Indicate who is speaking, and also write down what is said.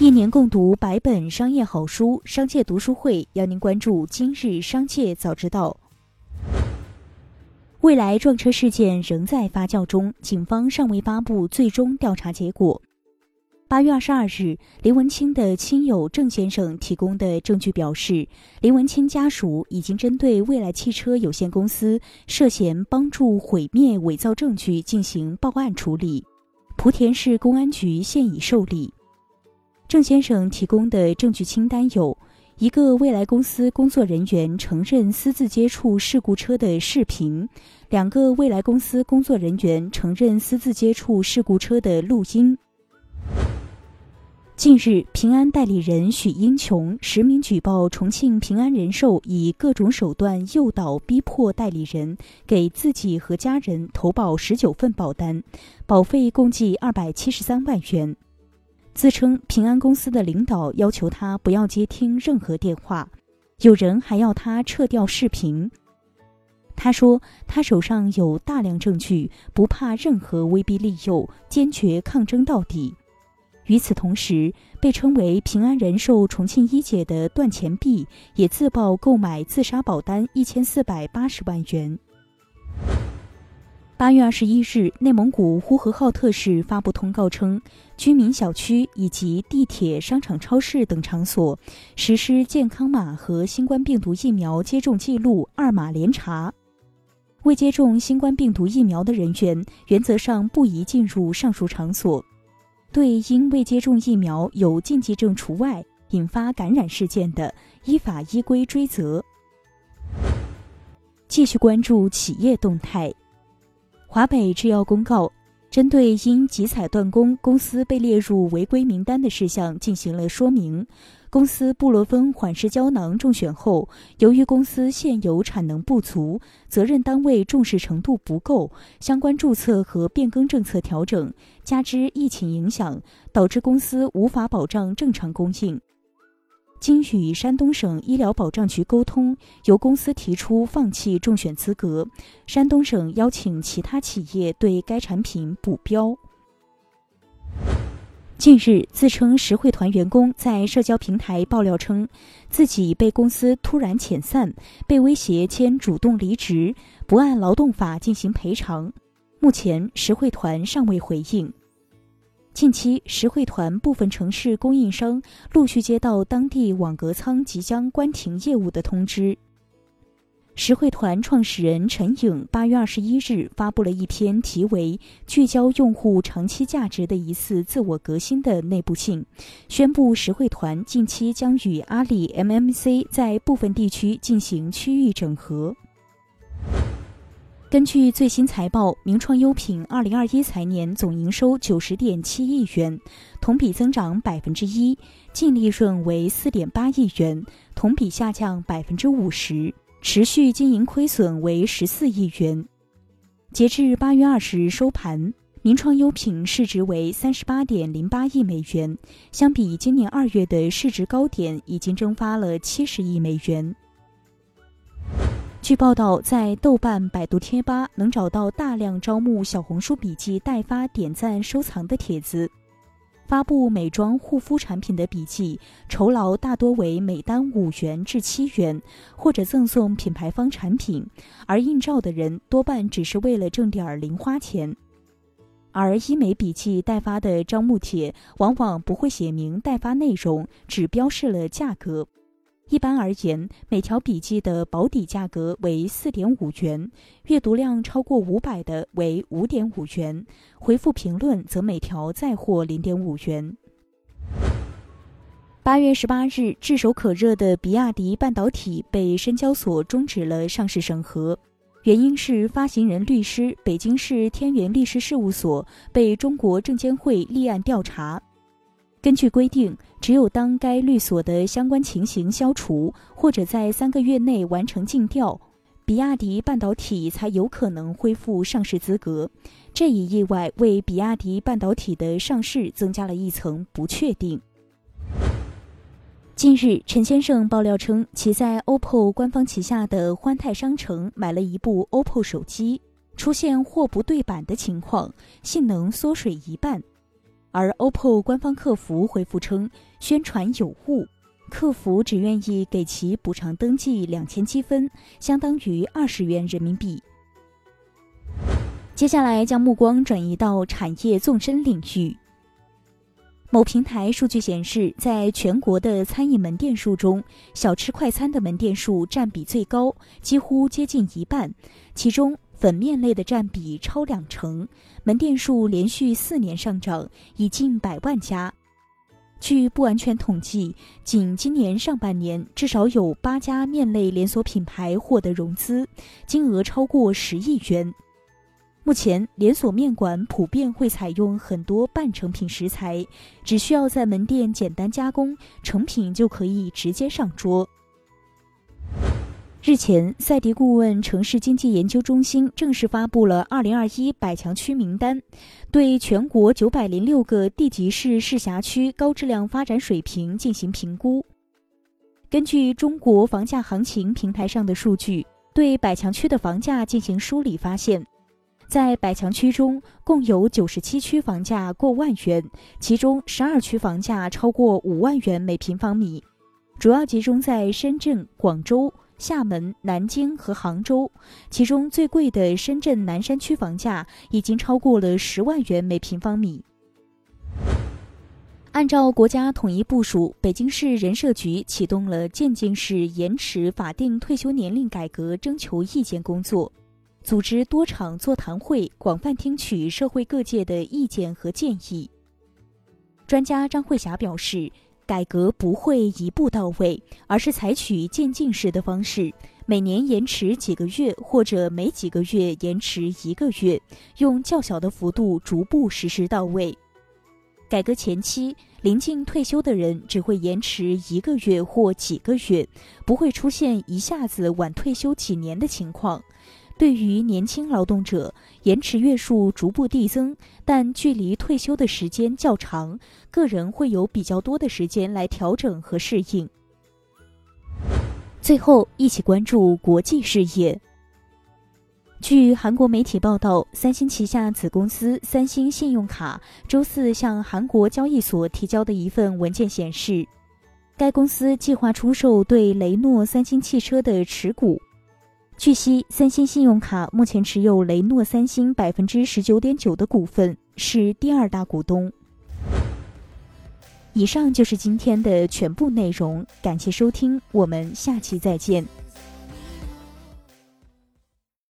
Speaker 1: 一年共读百本商业好书，商界读书会邀您关注今日商界早知道。未来撞车事件仍在发酵中，警方尚未发布最终调查结果。八月二十二日，林文清的亲友郑先生提供的证据表示，林文清家属已经针对未来汽车有限公司涉嫌帮助毁灭伪造证据进行报案处理，莆田市公安局现已受理。郑先生提供的证据清单有：一个未来公司工作人员承认私自接触事故车的视频；两个未来公司工作人员承认私自接触事故车的录音。近日，平安代理人许英琼实名举报重庆平安人寿以各种手段诱导、逼迫代理人给自己和家人投保十九份保单，保费共计二百七十三万元。自称平安公司的领导要求他不要接听任何电话，有人还要他撤掉视频。他说他手上有大量证据，不怕任何威逼利诱，坚决抗争到底。与此同时，被称为平安人寿重庆一姐的段钱碧也自曝购买自杀保单一千四百八十万元。八月二十一日，内蒙古呼和浩特市发布通告称，居民小区以及地铁、商场、超市等场所实施健康码和新冠病毒疫苗接种记录二码联查。未接种新冠病毒疫苗的人员，原则上不宜进入上述场所。对因未接种疫苗有禁忌症除外、引发感染事件的，依法依规追责。继续关注企业动态。华北制药公告，针对因集采断供公司被列入违规名单的事项进行了说明。公司布洛芬缓释胶囊中选后，由于公司现有产能不足，责任单位重视程度不够，相关注册和变更政策调整，加之疫情影响，导致公司无法保障正常供应。经与山东省医疗保障局沟通，由公司提出放弃中选资格。山东省邀请其他企业对该产品补标。近日，自称实惠团员工在社交平台爆料称，自己被公司突然遣散，被威胁签主动离职，不按劳动法进行赔偿。目前，实惠团尚未回应。近期，实惠团部分城市供应商陆续接到当地网格仓即将关停业务的通知。实惠团创始人陈颖八月二十一日发布了一篇题为“聚焦用户长期价值的一次自我革新”的内部信，宣布实惠团近期将与阿里 MMC 在部分地区进行区域整合。根据最新财报，名创优品二零二一财年总营收九十点七亿元，同比增长百分之一，净利润为四点八亿元，同比下降百分之五十，持续经营亏损为十四亿元。截至八月二十日收盘，名创优品市值为三十八点零八亿美元，相比今年二月的市值高点，已经蒸发了七十亿美元。据报道，在豆瓣、百度贴吧能找到大量招募小红书笔记代发、点赞、收藏的帖子。发布美妆护肤产品的笔记，酬劳大多为每单五元至七元，或者赠送品牌方产品。而应召的人多半只是为了挣点零花钱。而医美笔记代发的招募帖，往往不会写明代发内容，只标示了价格。一般而言，每条笔记的保底价格为四点五元，阅读量超过五百的为五点五元，回复评论则每条再获零点五元。八月十八日，炙手可热的比亚迪半导体被深交所终止了上市审核，原因是发行人律师北京市天元律师事务所被中国证监会立案调查。根据规定，只有当该律所的相关情形消除，或者在三个月内完成尽调，比亚迪半导体才有可能恢复上市资格。这一意外为比亚迪半导体的上市增加了一层不确定。近日，陈先生爆料称，其在 OPPO 官方旗下的欢泰商城买了一部 OPPO 手机，出现货不对版的情况，性能缩水一半。而 OPPO 官方客服回复称宣传有误，客服只愿意给其补偿登记两千积分，相当于二十元人民币。接下来将目光转移到产业纵深领域。某平台数据显示，在全国的餐饮门店数中，小吃快餐的门店数占比最高，几乎接近一半。其中，粉面类的占比超两成，门店数连续四年上涨，已近百万家。据不完全统计，仅今年上半年，至少有八家面类连锁品牌获得融资，金额超过十亿元。目前，连锁面馆普遍会采用很多半成品食材，只需要在门店简单加工，成品就可以直接上桌。日前，赛迪顾问城市经济研究中心正式发布了2021百强区名单，对全国906个地级市市辖区高质量发展水平进行评估。根据中国房价行情平台上的数据，对百强区的房价进行梳理，发现。在百强区中，共有九十七区房价过万元，其中十二区房价超过五万元每平方米，主要集中在深圳、广州、厦门、南京和杭州。其中最贵的深圳南山区房价已经超过了十万元每平方米。按照国家统一部署，北京市人社局启动了渐进式延迟法定退休年龄改革征求意见工作。组织多场座谈会，广泛听取社会各界的意见和建议。专家张慧霞表示，改革不会一步到位，而是采取渐进式的方式，每年延迟几个月，或者每几个月延迟一个月，用较小的幅度逐步实施到位。改革前期，临近退休的人只会延迟一个月或几个月，不会出现一下子晚退休几年的情况。对于年轻劳动者，延迟月数逐步递增，但距离退休的时间较长，个人会有比较多的时间来调整和适应。最后，一起关注国际事业。据韩国媒体报道，三星旗下子公司三星信用卡周四向韩国交易所提交的一份文件显示，该公司计划出售对雷诺三星汽车的持股。据悉，三星信用卡目前持有雷诺三星百分之十九点九的股份，是第二大股东。以上就是今天的全部内容，感谢收听，我们下期再见。